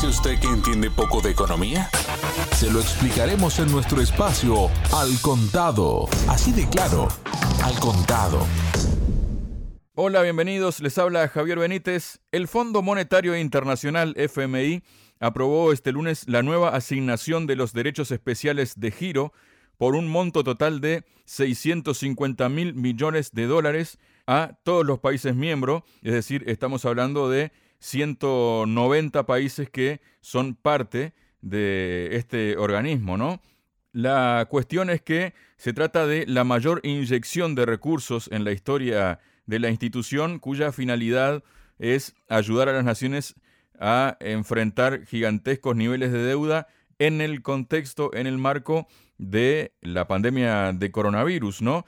dice usted que entiende poco de economía? Se lo explicaremos en nuestro espacio Al Contado. Así de claro, Al Contado. Hola, bienvenidos. Les habla Javier Benítez. El Fondo Monetario Internacional FMI aprobó este lunes la nueva asignación de los derechos especiales de giro por un monto total de 650 mil millones de dólares a todos los países miembros, es decir, estamos hablando de 190 países que son parte de este organismo, ¿no? La cuestión es que se trata de la mayor inyección de recursos en la historia de la institución, cuya finalidad es ayudar a las naciones a enfrentar gigantescos niveles de deuda en el contexto, en el marco de la pandemia de coronavirus, ¿no?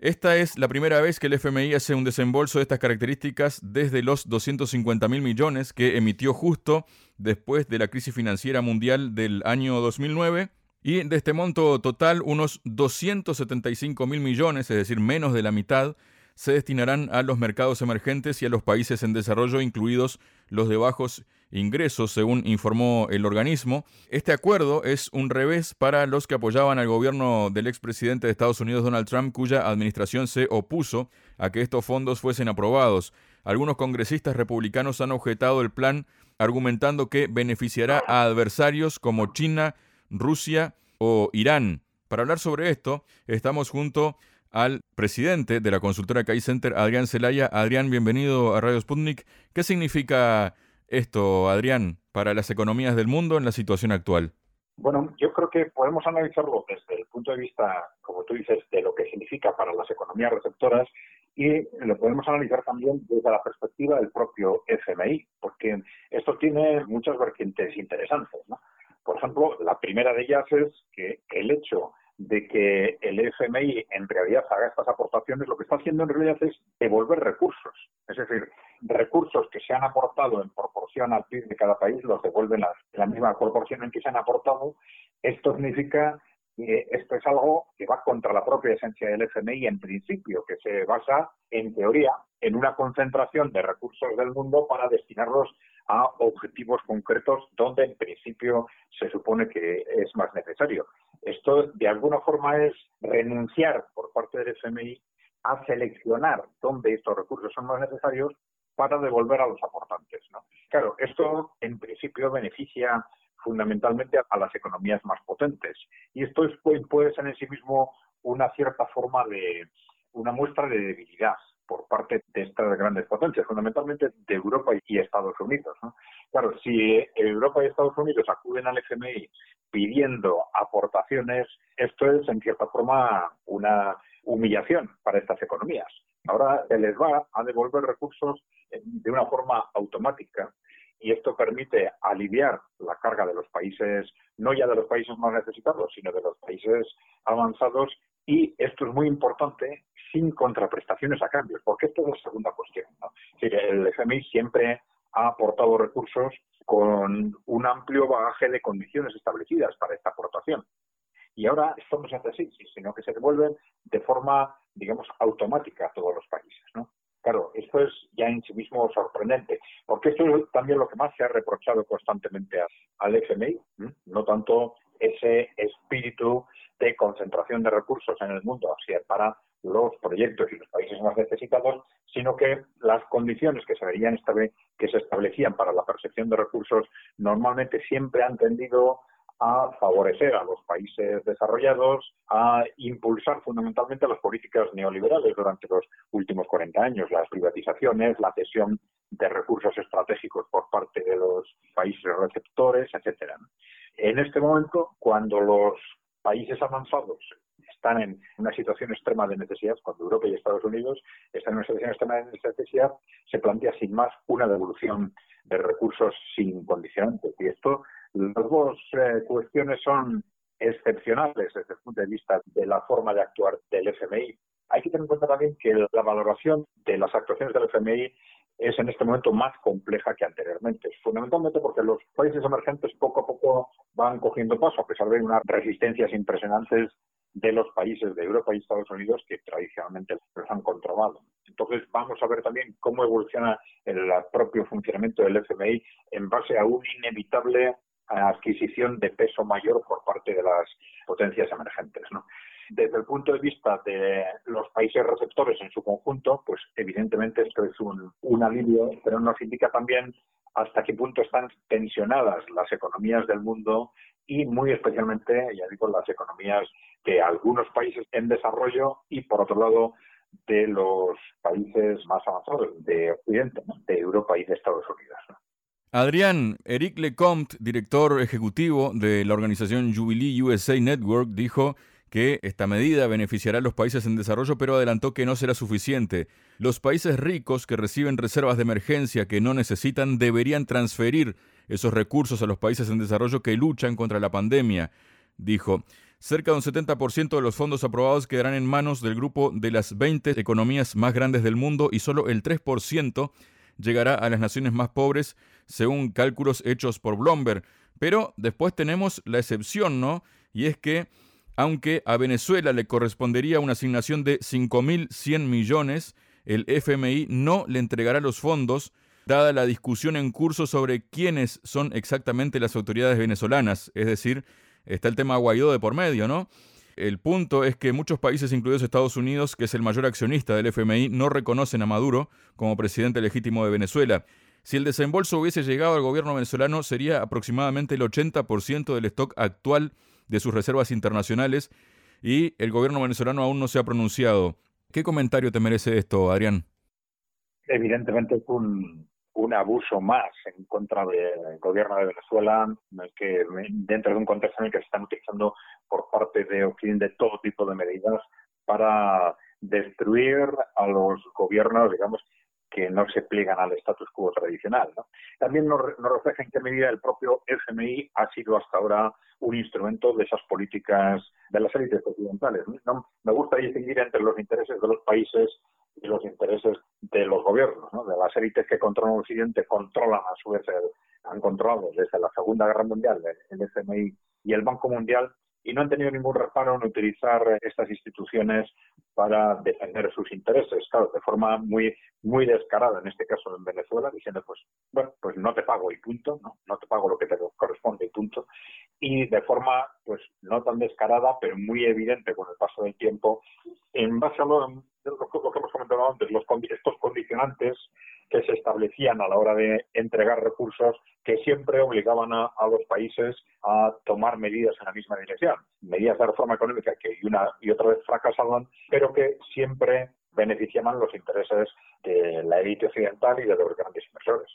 Esta es la primera vez que el FMI hace un desembolso de estas características desde los 250 mil millones que emitió justo después de la crisis financiera mundial del año 2009. Y de este monto total, unos 275 mil millones, es decir, menos de la mitad, se destinarán a los mercados emergentes y a los países en desarrollo, incluidos los de bajos ingresos, según informó el organismo. Este acuerdo es un revés para los que apoyaban al gobierno del expresidente de Estados Unidos Donald Trump, cuya administración se opuso a que estos fondos fuesen aprobados. Algunos congresistas republicanos han objetado el plan argumentando que beneficiará a adversarios como China, Rusia o Irán. Para hablar sobre esto, estamos junto al presidente de la consultora CAI Center, Adrián Zelaya. Adrián, bienvenido a Radio Sputnik. ¿Qué significa esto, Adrián, para las economías del mundo en la situación actual? Bueno, yo creo que podemos analizarlo desde el punto de vista, como tú dices, de lo que significa para las economías receptoras y lo podemos analizar también desde la perspectiva del propio FMI, porque esto tiene muchas vertientes interesantes. Por ejemplo, la primera de ellas es que el hecho de que el FMI en realidad haga estas aportaciones, lo que está haciendo en realidad es devolver recursos. Es decir, recursos que se han aportado en proporción al PIB de cada país los devuelven en la misma proporción en que se han aportado. Esto significa que esto es algo que va contra la propia esencia del FMI en principio, que se basa, en teoría, en una concentración de recursos del mundo para destinarlos a objetivos concretos donde en principio se supone que es más necesario. Esto de alguna forma es renunciar por parte del FMI a seleccionar dónde estos recursos son más necesarios para devolver a los aportantes. Claro, esto en principio beneficia fundamentalmente a las economías más potentes y esto es, puede ser en sí mismo una cierta forma de una muestra de debilidad por parte de estas grandes potencias, fundamentalmente de Europa y Estados Unidos. Claro, si Europa y Estados Unidos acuden al FMI pidiendo aportaciones, esto es en cierta forma una humillación para estas economías. Ahora se les va a devolver recursos de una forma automática y esto permite aliviar la carga de los países, no ya de los países más necesitados, sino de los países avanzados y esto es muy importante sin contraprestaciones a cambios, porque esto es la segunda cuestión. el FMI siempre ha aportado recursos con un amplio bagaje de condiciones establecidas para esta aportación. Y ahora esto no se así, sino que se devuelven de forma, digamos, automática a todos los países. Claro, esto es ya en sí mismo sorprendente, porque esto es también lo que más se ha reprochado constantemente al FMI, no tanto ese espíritu de concentración de recursos en el mundo hacia para los proyectos y los países más necesitados, sino que las condiciones que se verían que se establecían para la percepción de recursos normalmente siempre han tendido a favorecer a los países desarrollados, a impulsar fundamentalmente las políticas neoliberales durante los últimos 40 años, las privatizaciones, la cesión de recursos estratégicos por parte de los países receptores, etcétera. En este momento, cuando los países avanzados están en una situación extrema de necesidad, cuando Europa y Estados Unidos están en una situación extrema de necesidad, se plantea sin más una devolución de recursos sin condicionantes. Y esto, las dos eh, cuestiones son excepcionales desde el punto de vista de la forma de actuar del FMI. Hay que tener en cuenta también que la valoración de las actuaciones del FMI es en este momento más compleja que anteriormente, fundamentalmente porque los países emergentes poco a poco van cogiendo paso, a pesar de unas resistencias impresionantes de los países de Europa y Estados Unidos que tradicionalmente los han controlado. Entonces vamos a ver también cómo evoluciona el propio funcionamiento del FMI en base a una inevitable adquisición de peso mayor por parte de las potencias emergentes. Desde el punto de vista de los países receptores en su conjunto, pues evidentemente esto es un, alivio, pero nos indica también hasta qué punto están tensionadas las economías del mundo y muy especialmente, ya digo, las economías de algunos países en desarrollo y, por otro lado, de los países más avanzados de Occidente, de Europa y de Estados Unidos. Adrián, Eric Lecomte, director ejecutivo de la organización Jubilee USA Network, dijo que esta medida beneficiará a los países en desarrollo, pero adelantó que no será suficiente. Los países ricos que reciben reservas de emergencia que no necesitan deberían transferir esos recursos a los países en desarrollo que luchan contra la pandemia, dijo. Cerca de un 70% de los fondos aprobados quedarán en manos del grupo de las 20 economías más grandes del mundo y solo el 3% llegará a las naciones más pobres, según cálculos hechos por Bloomberg. Pero después tenemos la excepción, ¿no? Y es que aunque a Venezuela le correspondería una asignación de 5.100 millones, el FMI no le entregará los fondos, dada la discusión en curso sobre quiénes son exactamente las autoridades venezolanas. Es decir, está el tema Guaidó de por medio, ¿no? El punto es que muchos países, incluidos Estados Unidos, que es el mayor accionista del FMI, no reconocen a Maduro como presidente legítimo de Venezuela. Si el desembolso hubiese llegado al gobierno venezolano, sería aproximadamente el 80% del stock actual de sus reservas internacionales y el gobierno venezolano aún no se ha pronunciado. ¿Qué comentario te merece esto, Adrián? Evidentemente es un, un abuso más en contra del gobierno de Venezuela, que dentro de un contexto en el que se están utilizando por parte de Occidente todo tipo de medidas para destruir a los gobiernos, digamos, que no se pliegan al status quo tradicional. También nos, refleja en qué medida el propio FMI ha sido hasta ahora un instrumento de esas políticas de las élites occidentales. ¿no? Me gusta distinguir entre los intereses de los países y los intereses de los gobiernos, de las élites que controlan Occidente, controlan a su vez, han controlado desde la Segunda Guerra Mundial el FMI y el Banco Mundial y no han tenido ningún reparo en utilizar estas instituciones para defender sus intereses, claro, de forma muy muy descarada, en este caso en Venezuela, diciendo pues bueno, pues no te pago y punto, no, no te pago lo que te corresponde y punto, y de forma pues no tan descarada, pero muy evidente con el paso del tiempo, en base a lo, lo que comentado los, estos condicionantes que se establecían a la hora de entregar recursos que siempre obligaban a, los países a tomar medidas en la misma dirección, medidas de reforma económica que una y otra vez fracasaban, pero que siempre beneficiaban los intereses de la élite occidental y de los grandes inversores.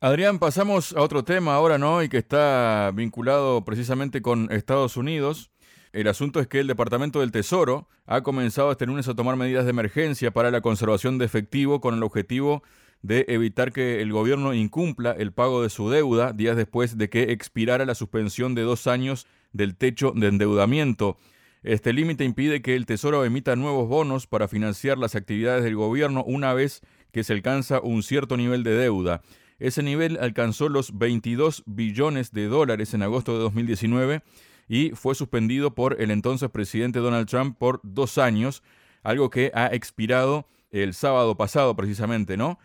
Adrián, pasamos a otro tema ahora, ¿no? Y que está vinculado precisamente con Estados Unidos. El asunto es que el Departamento del Tesoro ha comenzado este lunes a tomar medidas de emergencia para la conservación de efectivo con el objetivo de evitar que el gobierno incumpla el pago de su deuda días después de que expirara la suspensión de dos años del techo de endeudamiento. Este límite impide que el Tesoro emita nuevos bonos para financiar las actividades del gobierno una vez que se alcanza un cierto nivel de deuda. Ese nivel alcanzó los 22 billones de dólares en agosto de 2019 y fue suspendido por el entonces presidente Donald Trump por dos años, algo que ha expirado el sábado pasado precisamente, ¿no?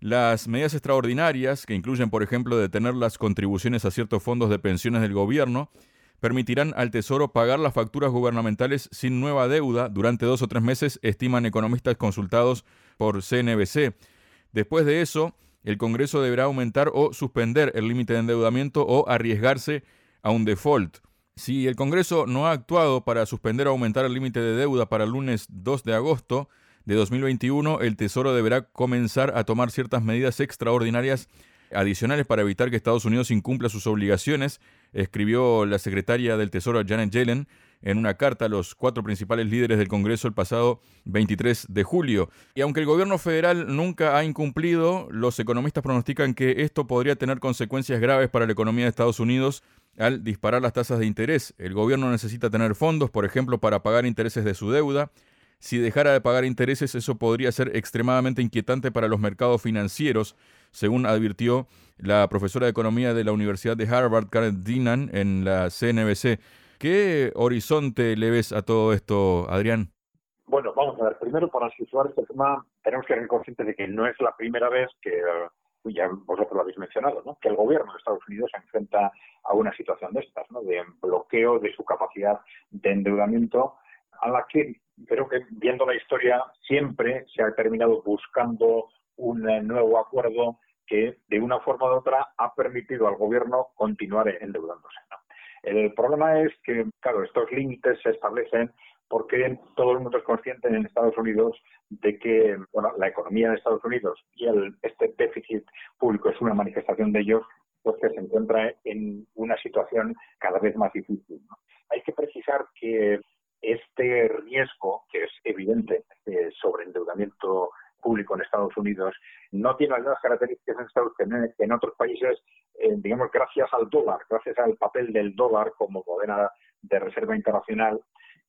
Las medidas extraordinarias, que incluyen, por ejemplo, detener las contribuciones a ciertos fondos de pensiones del gobierno, permitirán al Tesoro pagar las facturas gubernamentales sin nueva deuda durante dos o tres meses, estiman economistas consultados por CNBC. Después de eso, el Congreso deberá aumentar o suspender el límite de endeudamiento o arriesgarse a un default. Si el Congreso no ha actuado para suspender o aumentar el límite de deuda para el lunes 2 de agosto, de 2021, el Tesoro deberá comenzar a tomar ciertas medidas extraordinarias adicionales para evitar que Estados Unidos incumpla sus obligaciones, escribió la secretaria del Tesoro Janet Yellen en una carta a los cuatro principales líderes del Congreso el pasado 23 de julio. Y aunque el gobierno federal nunca ha incumplido, los economistas pronostican que esto podría tener consecuencias graves para la economía de Estados Unidos al disparar las tasas de interés. El gobierno necesita tener fondos, por ejemplo, para pagar intereses de su deuda, si dejara de pagar intereses, eso podría ser extremadamente inquietante para los mercados financieros, según advirtió la profesora de economía de la Universidad de Harvard, Karen Dinan, en la CNBC. ¿Qué horizonte le ves a todo esto, Adrián? Bueno, vamos a ver. Primero, para situar este tema, tenemos que ser conscientes de que no es la primera vez que, ya vosotros lo habéis mencionado, ¿no? que el gobierno de Estados Unidos se enfrenta a una situación de estas, ¿no? de bloqueo de su capacidad de endeudamiento, a la que creo que viendo la historia siempre se ha terminado buscando un eh, nuevo acuerdo que de una forma u otra ha permitido al gobierno continuar endeudándose. El problema es que, claro, estos límites se establecen porque todo el mundo es consciente en Estados Unidos de que bueno, la economía de Estados Unidos y el, este déficit público es una manifestación de ellos, pues se encuentra en una situación cada vez más difícil. Hay que precisar que este riesgo, que es evidente, de sobreendeudamiento público en Estados Unidos, no tiene las mismas características en otros países, eh, digamos, gracias al dólar, gracias al papel del dólar como moneda de reserva internacional,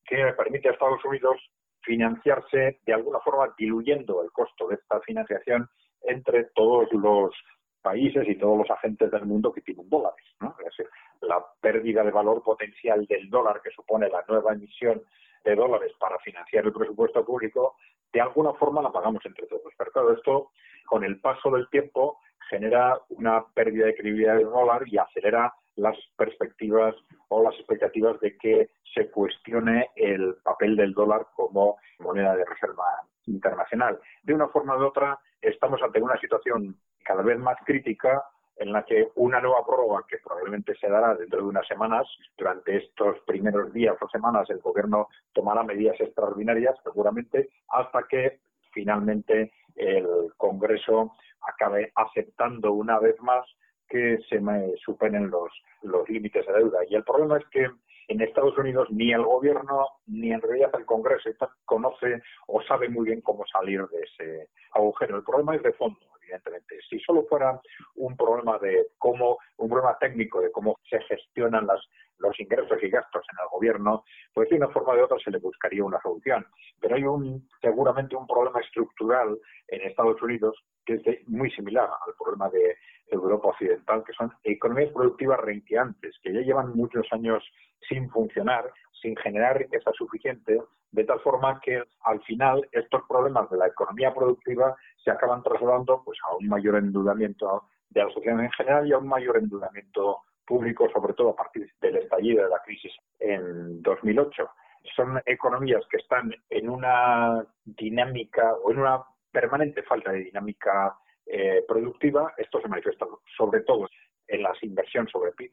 que permite a Estados Unidos financiarse de alguna forma diluyendo el costo de esta financiación entre todos los países y todos los agentes del mundo que tienen dólares. Es decir, la pérdida de valor potencial del dólar que supone la nueva emisión de dólares para financiar el presupuesto público, de alguna forma la pagamos entre todos. Pero claro, esto con el paso del tiempo genera una pérdida de credibilidad del dólar y acelera las perspectivas o las expectativas de que se cuestione el papel del dólar como moneda de reserva internacional. De una forma u otra, estamos ante una situación cada vez más crítica en la que una nueva prórroga, que probablemente se dará dentro de unas semanas, durante estos primeros días o semanas el gobierno tomará medidas extraordinarias, seguramente, hasta que finalmente el Congreso acabe aceptando una vez más que se superen los, los límites de deuda. Y el problema es que en Estados Unidos ni el gobierno ni en realidad el Congreso conoce o sabe muy bien cómo salir de ese agujero. El problema es de fondo, evidentemente. Si solo fuera un problema de cómo, un problema técnico de cómo se gestionan las, los ingresos y gastos en el gobierno, pues de una forma o de otra se le buscaría una solución. Pero hay un, seguramente un problema estructural en Estados Unidos que es muy similar al problema de Europa Occidental, que son economías productivas renqueantes, que ya llevan muchos años sin funcionar, sin generar riqueza suficiente, de tal forma que al final estos problemas de la economía productiva se acaban trasladando pues, a un mayor endeudamiento de la sociedad en general y a un mayor endeudamiento público, sobre todo a partir del estallido de la crisis en 2008. Son economías que están en una dinámica o en una permanente falta de dinámica eh, productiva, esto se manifiesta sobre todo en las inversiones sobre PIB.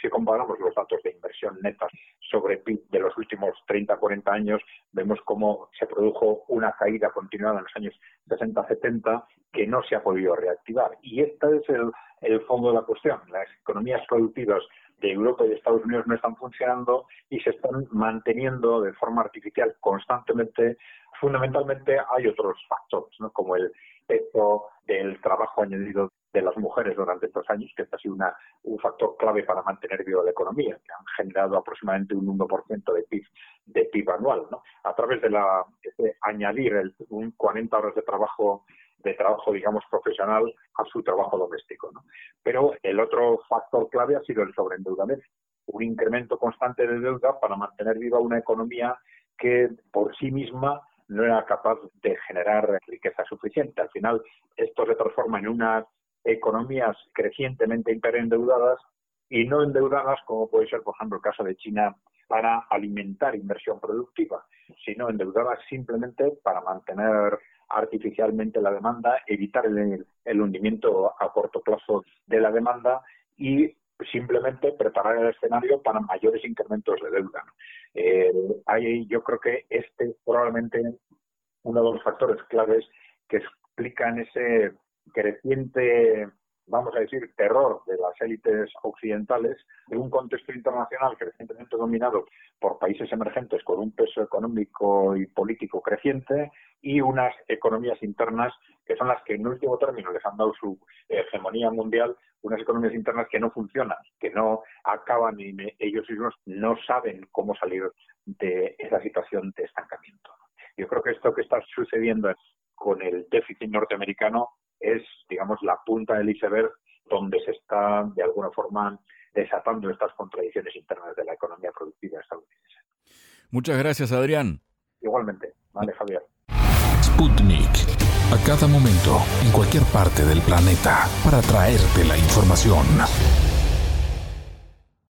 Si comparamos los datos de inversión neta sobre PIB de los últimos 30, 40 años, vemos cómo se produjo una caída continuada en los años 60-70 que no se ha podido reactivar. Y este es el fondo de la cuestión. Las economías productivas de Europa y de Estados Unidos no están funcionando y se están manteniendo de forma artificial constantemente. Fundamentalmente hay otros factores, ¿no? como el efecto del trabajo añadido de las mujeres durante estos años, que ha sido una, un factor clave para mantener viva la economía, que han generado aproximadamente un 1% de PIB, de PIB anual, ¿no? A través de, la, de añadir el, un 40 horas de trabajo de trabajo, digamos, profesional a su trabajo doméstico. Pero el otro factor clave ha sido el sobreendeudamiento, un incremento constante de deuda para mantener viva una economía que por sí misma no era capaz de generar riqueza suficiente. Al final, esto se transforma en unas economías crecientemente hiperendeudadas y no endeudadas, como puede ser, por ejemplo, el caso de China, para alimentar inversión productiva, sino endeudadas simplemente para mantener artificialmente la demanda, evitar el, hundimiento a corto plazo de la demanda y simplemente preparar el escenario para mayores incrementos de deuda. Eh, yo creo que este es probablemente uno de los factores claves que explican ese creciente, vamos a decir, terror de las élites occidentales de un contexto internacional crecientemente dominado por países emergentes con un peso económico y político creciente y unas economías internas que son las que en último término les han dado su hegemonía mundial, unas economías internas que no funcionan, que no acaban y ellos mismos no saben cómo salir de esa situación de estancamiento. Yo creo que esto que está sucediendo con el déficit norteamericano es, digamos, la punta del iceberg donde se está, de alguna forma, desatando estas contradicciones internas de la economía productiva estadounidense. Muchas gracias, Adrián. Igualmente. Vale, Javier. Sputnik. A cada momento, en cualquier parte del planeta, para traerte la información.